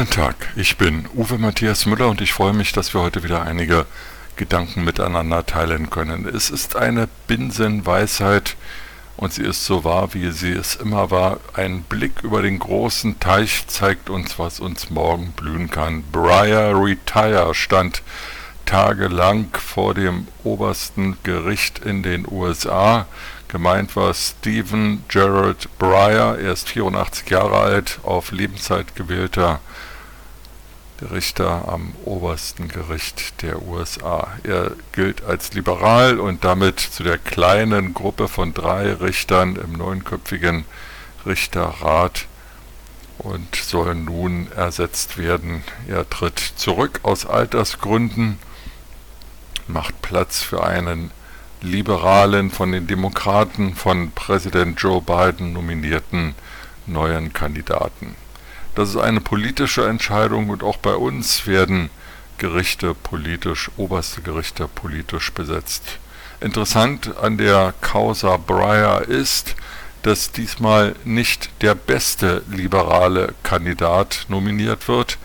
Guten Tag, ich bin Uwe Matthias Müller und ich freue mich, dass wir heute wieder einige Gedanken miteinander teilen können. Es ist eine Binsenweisheit und sie ist so wahr, wie sie es immer war. Ein Blick über den großen Teich zeigt uns, was uns morgen blühen kann. Briar Retire stand tagelang vor dem obersten Gericht in den USA. Gemeint war Stephen Gerald Breyer, er ist 84 Jahre alt, auf Lebenszeit gewählter Richter am obersten Gericht der USA. Er gilt als liberal und damit zu der kleinen Gruppe von drei Richtern im neunköpfigen Richterrat und soll nun ersetzt werden. Er tritt zurück aus Altersgründen, macht Platz für einen liberalen, von den Demokraten von Präsident Joe Biden nominierten neuen Kandidaten. Das ist eine politische Entscheidung und auch bei uns werden Gerichte politisch, oberste Gerichte politisch besetzt. Interessant an der Causa Breyer ist, dass diesmal nicht der beste liberale Kandidat nominiert wird,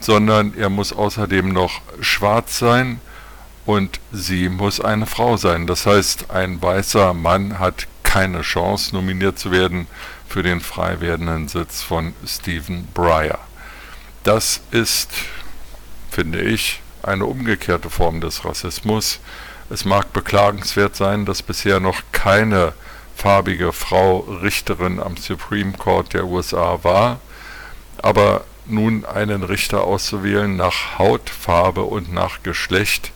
sondern er muss außerdem noch schwarz sein, und sie muss eine Frau sein. Das heißt, ein weißer Mann hat keine Chance, nominiert zu werden für den frei werdenden Sitz von Stephen Breyer. Das ist, finde ich, eine umgekehrte Form des Rassismus. Es mag beklagenswert sein, dass bisher noch keine farbige Frau Richterin am Supreme Court der USA war, aber nun einen Richter auszuwählen nach Hautfarbe und nach Geschlecht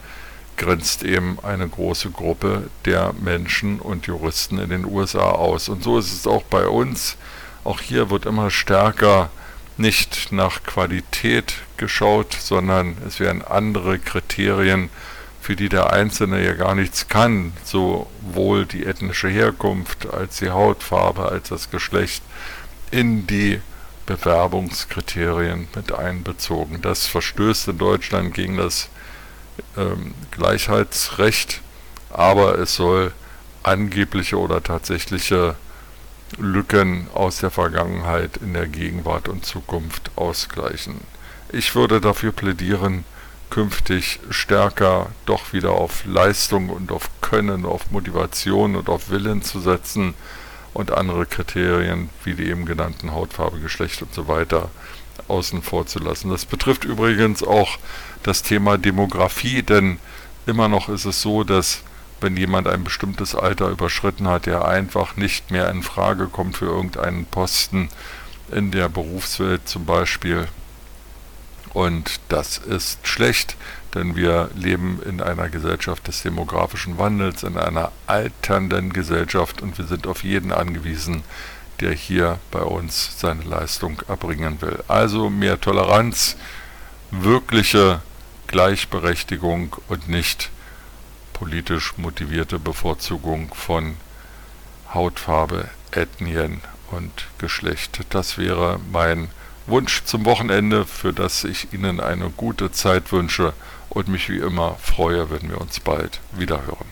grenzt eben eine große Gruppe der Menschen und Juristen in den USA aus. Und so ist es auch bei uns. Auch hier wird immer stärker nicht nach Qualität geschaut, sondern es werden andere Kriterien, für die der Einzelne ja gar nichts kann, sowohl die ethnische Herkunft als die Hautfarbe als das Geschlecht, in die Bewerbungskriterien mit einbezogen. Das verstößt in Deutschland gegen das ähm, Gleichheitsrecht, aber es soll angebliche oder tatsächliche Lücken aus der Vergangenheit in der Gegenwart und Zukunft ausgleichen. Ich würde dafür plädieren, künftig stärker doch wieder auf Leistung und auf Können, auf Motivation und auf Willen zu setzen und andere Kriterien wie die eben genannten Hautfarbe, Geschlecht und so weiter außen vor zu lassen. Das betrifft übrigens auch das Thema Demografie, denn immer noch ist es so, dass wenn jemand ein bestimmtes Alter überschritten hat, er einfach nicht mehr in Frage kommt für irgendeinen Posten in der Berufswelt zum Beispiel. Und das ist schlecht, denn wir leben in einer Gesellschaft des demografischen Wandels, in einer alternden Gesellschaft und wir sind auf jeden angewiesen, der hier bei uns seine Leistung erbringen will. Also mehr Toleranz, wirkliche Gleichberechtigung und nicht politisch motivierte Bevorzugung von Hautfarbe, Ethnien und Geschlecht. Das wäre mein Wunsch zum Wochenende, für das ich Ihnen eine gute Zeit wünsche und mich wie immer freue, wenn wir uns bald wiederhören.